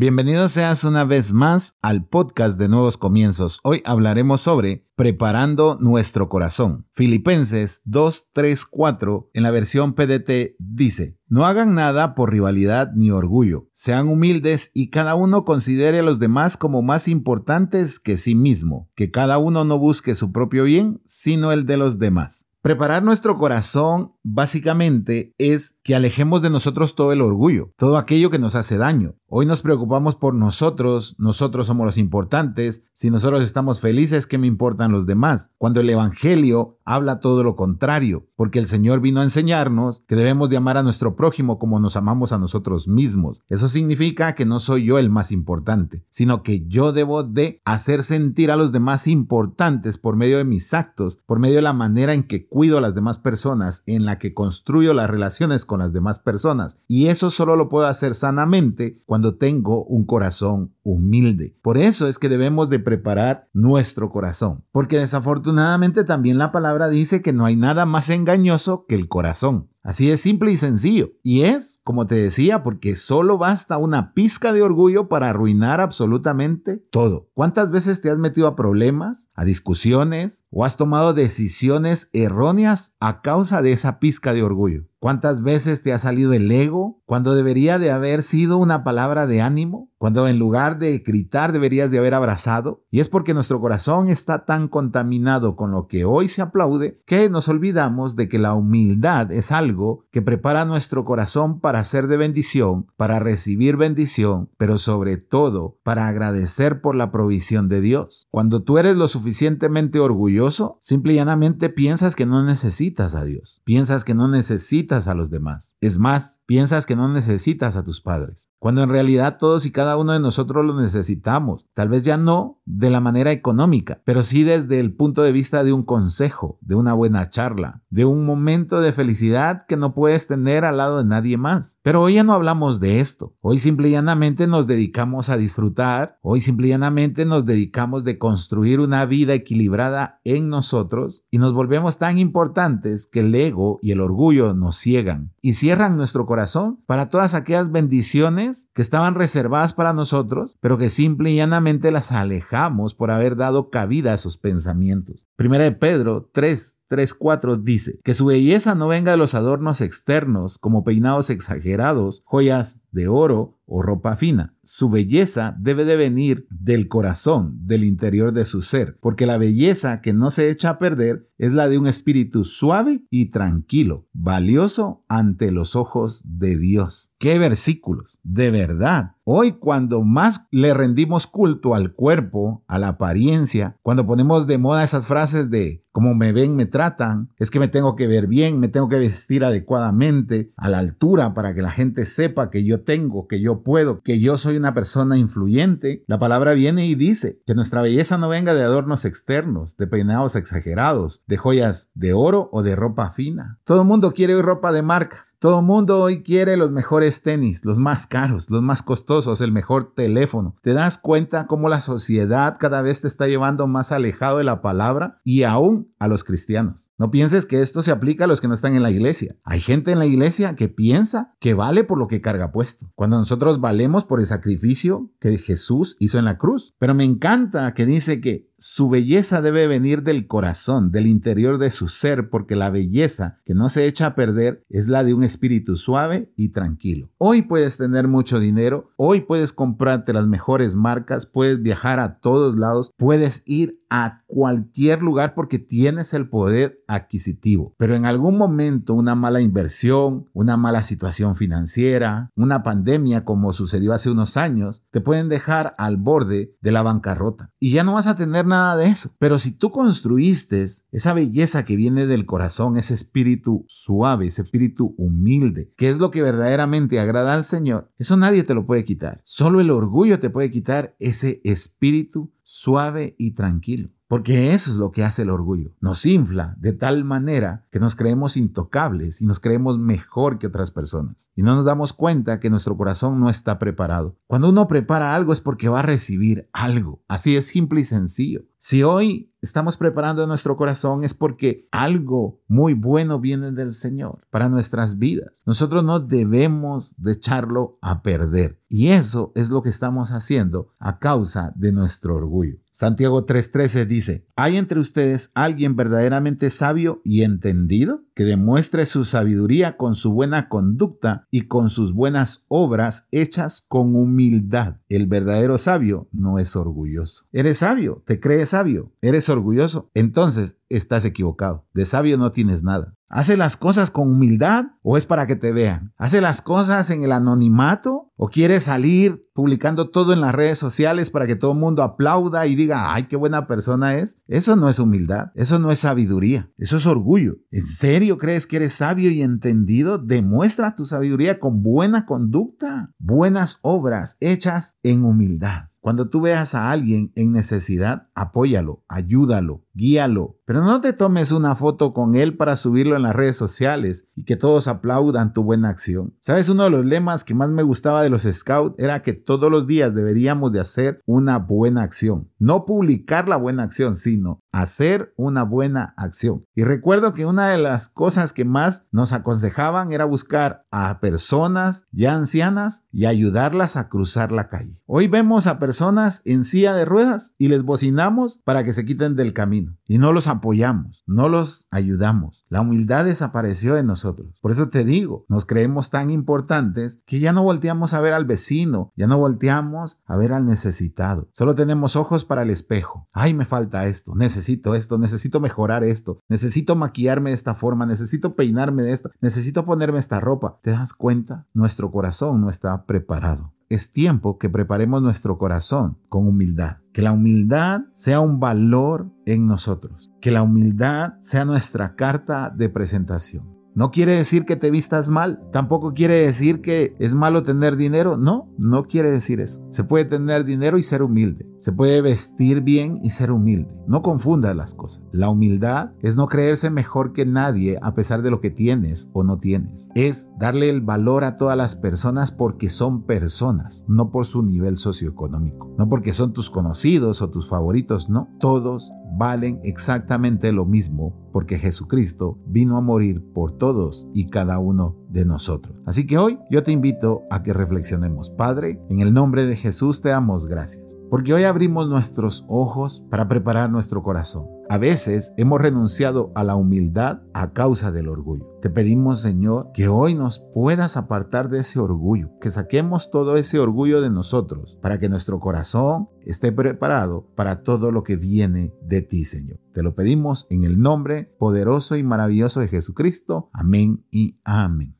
Bienvenido seas una vez más al podcast de Nuevos Comienzos. Hoy hablaremos sobre preparando nuestro corazón. Filipenses 2, 3, 4 en la versión PDT dice, no hagan nada por rivalidad ni orgullo, sean humildes y cada uno considere a los demás como más importantes que sí mismo, que cada uno no busque su propio bien, sino el de los demás. Preparar nuestro corazón básicamente es que alejemos de nosotros todo el orgullo, todo aquello que nos hace daño. Hoy nos preocupamos por nosotros, nosotros somos los importantes, si nosotros estamos felices, ¿qué me importan los demás? Cuando el Evangelio habla todo lo contrario, porque el Señor vino a enseñarnos que debemos de amar a nuestro prójimo como nos amamos a nosotros mismos. Eso significa que no soy yo el más importante, sino que yo debo de hacer sentir a los demás importantes por medio de mis actos, por medio de la manera en que cuido a las demás personas, en la que construyo las relaciones con las demás personas. Y eso solo lo puedo hacer sanamente cuando cuando tengo un corazón humilde. Por eso es que debemos de preparar nuestro corazón, porque desafortunadamente también la palabra dice que no hay nada más engañoso que el corazón. Así es simple y sencillo. Y es, como te decía, porque solo basta una pizca de orgullo para arruinar absolutamente todo. ¿Cuántas veces te has metido a problemas, a discusiones o has tomado decisiones erróneas a causa de esa pizca de orgullo? ¿Cuántas veces te ha salido el ego cuando debería de haber sido una palabra de ánimo? Cuando en lugar de gritar deberías de haber abrazado. Y es porque nuestro corazón está tan contaminado con lo que hoy se aplaude que nos olvidamos de que la humildad es algo que prepara nuestro corazón para ser de bendición, para recibir bendición, pero sobre todo para agradecer por la provisión de Dios. Cuando tú eres lo suficientemente orgulloso, simple y llanamente piensas que no necesitas a Dios, piensas que no necesitas a los demás. Es más, piensas que no necesitas a tus padres, cuando en realidad todos y cada uno de nosotros lo necesitamos. Tal vez ya no de la manera económica, pero sí desde el punto de vista de un consejo, de una buena charla, de un momento de felicidad que no puedes tener al lado de nadie más. Pero hoy ya no hablamos de esto. Hoy simple y llanamente nos dedicamos a disfrutar. Hoy simple y llanamente nos dedicamos de construir una vida equilibrada en nosotros y nos volvemos tan importantes que el ego y el orgullo nos ciegan y cierran nuestro corazón para todas aquellas bendiciones que estaban reservadas para nosotros, pero que simple y llanamente las alejamos por haber dado cabida a esos pensamientos. Primera de Pedro 3, 3.4 dice, que su belleza no venga de los adornos externos como peinados exagerados, joyas de oro o ropa fina. Su belleza debe de venir del corazón, del interior de su ser, porque la belleza que no se echa a perder es la de un espíritu suave y tranquilo, valioso ante los ojos de Dios. ¡Qué versículos! De verdad. Hoy cuando más le rendimos culto al cuerpo, a la apariencia, cuando ponemos de moda esas frases de como me ven, me tratan, es que me tengo que ver bien, me tengo que vestir adecuadamente, a la altura, para que la gente sepa que yo tengo, que yo puedo, que yo soy una persona influyente. La palabra viene y dice que nuestra belleza no venga de adornos externos, de peinados exagerados, de joyas de oro o de ropa fina. Todo el mundo quiere ropa de marca. Todo mundo hoy quiere los mejores tenis, los más caros, los más costosos, el mejor teléfono. ¿Te das cuenta cómo la sociedad cada vez te está llevando más alejado de la palabra y aún a los cristianos? No pienses que esto se aplica a los que no están en la iglesia. Hay gente en la iglesia que piensa que vale por lo que carga puesto, cuando nosotros valemos por el sacrificio que Jesús hizo en la cruz. Pero me encanta que dice que su belleza debe venir del corazón, del interior de su ser, porque la belleza que no se echa a perder es la de un espíritu suave y tranquilo. Hoy puedes tener mucho dinero, hoy puedes comprarte las mejores marcas, puedes viajar a todos lados, puedes ir a cualquier lugar porque tienes el poder adquisitivo. Pero en algún momento una mala inversión, una mala situación financiera, una pandemia como sucedió hace unos años, te pueden dejar al borde de la bancarrota. Y ya no vas a tener nada de eso. Pero si tú construiste esa belleza que viene del corazón, ese espíritu suave, ese espíritu humilde, que es lo que verdaderamente agrada al Señor, eso nadie te lo puede quitar. Solo el orgullo te puede quitar ese espíritu suave y tranquilo. Porque eso es lo que hace el orgullo. Nos infla de tal manera que nos creemos intocables y nos creemos mejor que otras personas. Y no nos damos cuenta que nuestro corazón no está preparado. Cuando uno prepara algo es porque va a recibir algo. Así es simple y sencillo. Si hoy estamos preparando nuestro corazón es porque algo muy bueno viene del Señor para nuestras vidas. Nosotros no debemos de echarlo a perder. Y eso es lo que estamos haciendo a causa de nuestro orgullo. Santiago 3:13 dice, ¿hay entre ustedes alguien verdaderamente sabio y entendido que demuestre su sabiduría con su buena conducta y con sus buenas obras hechas con humildad? El verdadero sabio no es orgulloso. Eres sabio, te crees sabio, eres orgulloso. Entonces estás equivocado. De sabio no tienes nada. ¿Hace las cosas con humildad o es para que te vean? ¿Hace las cosas en el anonimato o quiere salir publicando todo en las redes sociales para que todo el mundo aplauda y diga, ay, qué buena persona es? Eso no es humildad, eso no es sabiduría, eso es orgullo. ¿En serio crees que eres sabio y entendido? Demuestra tu sabiduría con buena conducta, buenas obras hechas en humildad. Cuando tú veas a alguien en necesidad, apóyalo, ayúdalo, guíalo, pero no te tomes una foto con él para subirlo en las redes sociales y que todos aplaudan tu buena acción. ¿Sabes? Uno de los lemas que más me gustaba de los scouts era que todos los días deberíamos de hacer una buena acción. No publicar la buena acción, sino hacer una buena acción. Y recuerdo que una de las cosas que más nos aconsejaban era buscar a personas ya ancianas y ayudarlas a cruzar la calle. Hoy vemos a personas en silla de ruedas y les bocinamos para que se quiten del camino y no los apoyamos, no los ayudamos. La humildad desapareció de nosotros. Por eso te digo, nos creemos tan importantes que ya no volteamos a ver al vecino, ya no volteamos a ver al necesitado. Solo tenemos ojos para el espejo. Ay, me falta esto, necesito esto, necesito mejorar esto, necesito maquillarme de esta forma, necesito peinarme de esta, necesito ponerme esta ropa. ¿Te das cuenta? Nuestro corazón no está preparado es tiempo que preparemos nuestro corazón con humildad. Que la humildad sea un valor en nosotros. Que la humildad sea nuestra carta de presentación. No quiere decir que te vistas mal, tampoco quiere decir que es malo tener dinero, no, no quiere decir eso. Se puede tener dinero y ser humilde, se puede vestir bien y ser humilde. No confundas las cosas. La humildad es no creerse mejor que nadie a pesar de lo que tienes o no tienes. Es darle el valor a todas las personas porque son personas, no por su nivel socioeconómico, no porque son tus conocidos o tus favoritos, no, todos valen exactamente lo mismo porque Jesucristo vino a morir por todos y cada uno de nosotros. Así que hoy yo te invito a que reflexionemos. Padre, en el nombre de Jesús te damos gracias, porque hoy abrimos nuestros ojos para preparar nuestro corazón. A veces hemos renunciado a la humildad a causa del orgullo. Te pedimos, Señor, que hoy nos puedas apartar de ese orgullo, que saquemos todo ese orgullo de nosotros, para que nuestro corazón esté preparado para todo lo que viene de ti, Señor. Te lo pedimos en el nombre poderoso y maravilloso de Jesucristo. Amén y amén.